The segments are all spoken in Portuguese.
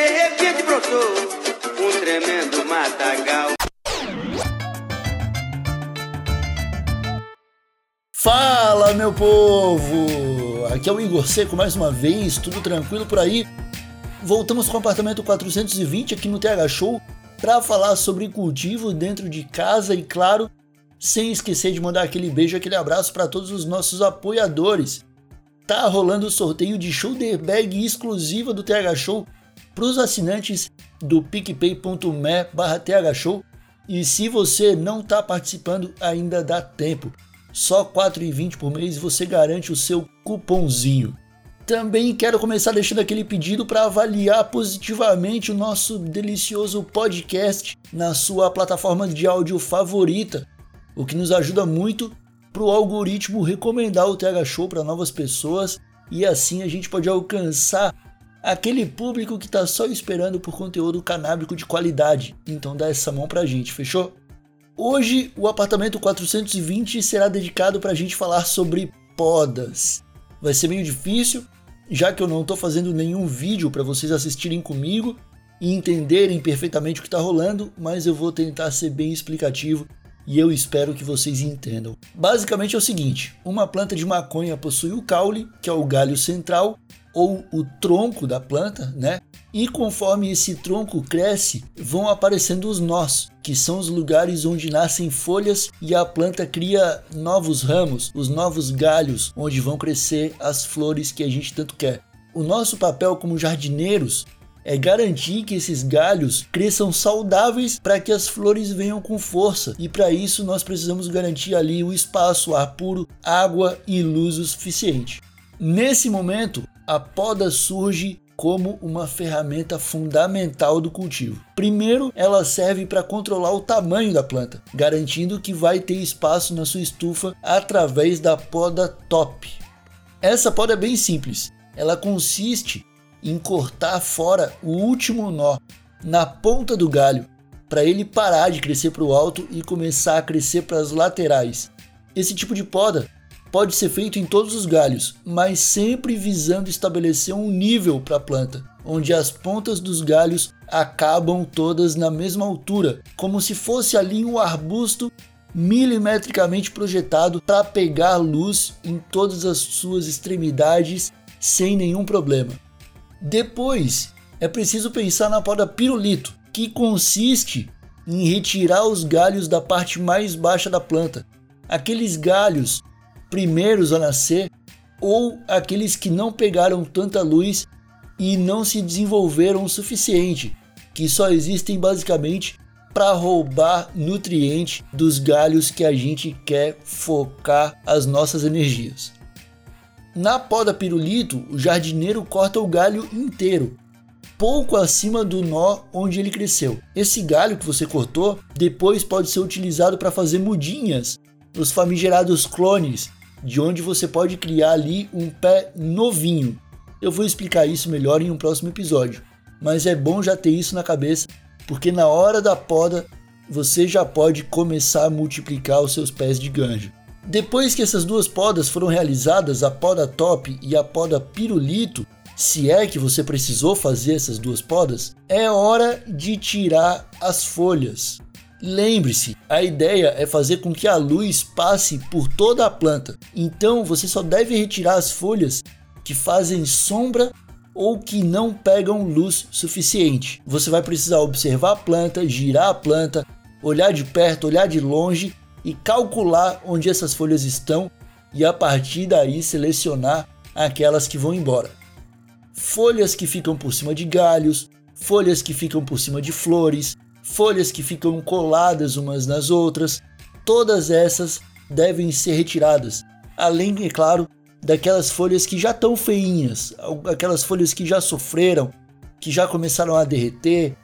De repente brotou um tremendo matagal. Fala, meu povo! Aqui é o Igor Seco mais uma vez, tudo tranquilo por aí? Voltamos com o apartamento 420 aqui no TH Show para falar sobre cultivo dentro de casa e, claro, sem esquecer de mandar aquele beijo, aquele abraço para todos os nossos apoiadores. Tá rolando o sorteio de shoulder bag exclusiva do TH Show para os assinantes do picpay.me barra thshow e se você não está participando ainda dá tempo. Só R$ 4,20 por mês você garante o seu cupomzinho. Também quero começar deixando aquele pedido para avaliar positivamente o nosso delicioso podcast na sua plataforma de áudio favorita, o que nos ajuda muito para o algoritmo recomendar o TH Show para novas pessoas e assim a gente pode alcançar aquele público que está só esperando por conteúdo canábico de qualidade. Então dá essa mão para a gente, fechou? Hoje o apartamento 420 será dedicado para a gente falar sobre podas. Vai ser meio difícil, já que eu não estou fazendo nenhum vídeo para vocês assistirem comigo e entenderem perfeitamente o que está rolando, mas eu vou tentar ser bem explicativo e eu espero que vocês entendam. Basicamente é o seguinte: uma planta de maconha possui o caule, que é o galho central, ou o tronco da planta, né? E conforme esse tronco cresce, vão aparecendo os nós, que são os lugares onde nascem folhas e a planta cria novos ramos, os novos galhos, onde vão crescer as flores que a gente tanto quer. O nosso papel como jardineiros é garantir que esses galhos cresçam saudáveis para que as flores venham com força. E para isso nós precisamos garantir ali o espaço, ar puro, água e luz o suficiente. Nesse momento, a poda surge como uma ferramenta fundamental do cultivo. Primeiro, ela serve para controlar o tamanho da planta, garantindo que vai ter espaço na sua estufa através da poda top. Essa poda é bem simples. Ela consiste em cortar fora o último nó na ponta do galho para ele parar de crescer para o alto e começar a crescer para as laterais. Esse tipo de poda pode ser feito em todos os galhos, mas sempre visando estabelecer um nível para a planta, onde as pontas dos galhos acabam todas na mesma altura, como se fosse ali um arbusto milimetricamente projetado para pegar luz em todas as suas extremidades sem nenhum problema. Depois, é preciso pensar na poda pirulito, que consiste em retirar os galhos da parte mais baixa da planta, aqueles galhos primeiros a nascer ou aqueles que não pegaram tanta luz e não se desenvolveram o suficiente, que só existem basicamente para roubar nutriente dos galhos que a gente quer focar as nossas energias. Na poda pirulito, o jardineiro corta o galho inteiro, pouco acima do nó onde ele cresceu. Esse galho que você cortou depois pode ser utilizado para fazer mudinhas, os famigerados clones, de onde você pode criar ali um pé novinho. Eu vou explicar isso melhor em um próximo episódio, mas é bom já ter isso na cabeça, porque na hora da poda você já pode começar a multiplicar os seus pés de ganja. Depois que essas duas podas foram realizadas, a poda top e a poda pirulito, se é que você precisou fazer essas duas podas, é hora de tirar as folhas. Lembre-se, a ideia é fazer com que a luz passe por toda a planta. Então você só deve retirar as folhas que fazem sombra ou que não pegam luz suficiente. Você vai precisar observar a planta, girar a planta, olhar de perto, olhar de longe e calcular onde essas folhas estão e a partir daí selecionar aquelas que vão embora. Folhas que ficam por cima de galhos, folhas que ficam por cima de flores, folhas que ficam coladas umas nas outras, todas essas devem ser retiradas. Além, é claro, daquelas folhas que já estão feinhas, aquelas folhas que já sofreram, que já começaram a derreter,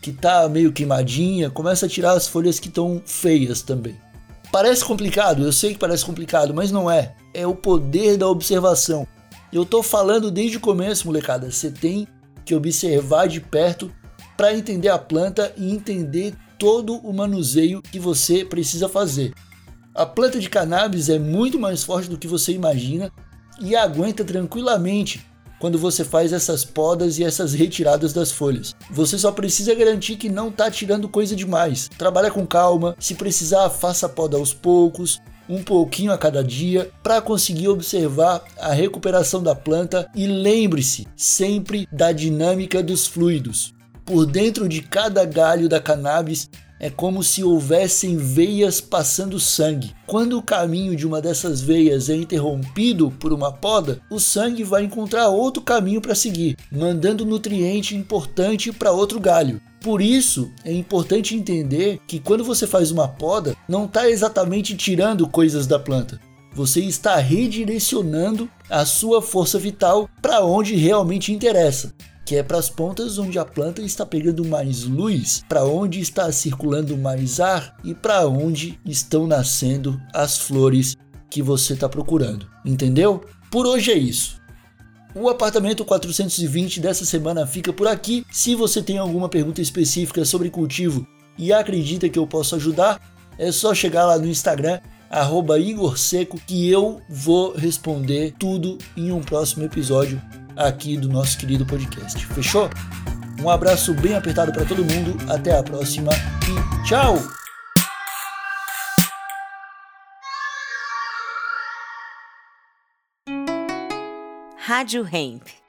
que tá meio queimadinha, começa a tirar as folhas que estão feias também. Parece complicado, eu sei que parece complicado, mas não é. É o poder da observação. Eu tô falando desde o começo, molecada. Você tem que observar de perto para entender a planta e entender todo o manuseio que você precisa fazer. A planta de cannabis é muito mais forte do que você imagina e aguenta tranquilamente quando você faz essas podas e essas retiradas das folhas. Você só precisa garantir que não está tirando coisa demais. Trabalha com calma, se precisar, faça a poda aos poucos, um pouquinho a cada dia para conseguir observar a recuperação da planta e lembre-se sempre da dinâmica dos fluidos. Por dentro de cada galho da cannabis é como se houvessem veias passando sangue. Quando o caminho de uma dessas veias é interrompido por uma poda, o sangue vai encontrar outro caminho para seguir, mandando nutriente importante para outro galho. Por isso, é importante entender que quando você faz uma poda, não está exatamente tirando coisas da planta. Você está redirecionando a sua força vital para onde realmente interessa que é para as pontas onde a planta está pegando mais luz, para onde está circulando mais ar e para onde estão nascendo as flores que você está procurando. Entendeu? Por hoje é isso. O apartamento 420 dessa semana fica por aqui. Se você tem alguma pergunta específica sobre cultivo e acredita que eu posso ajudar, é só chegar lá no Instagram, arroba Igor Seco, que eu vou responder tudo em um próximo episódio aqui do nosso querido podcast. Fechou? Um abraço bem apertado para todo mundo, até a próxima e tchau! Rádio Hemp.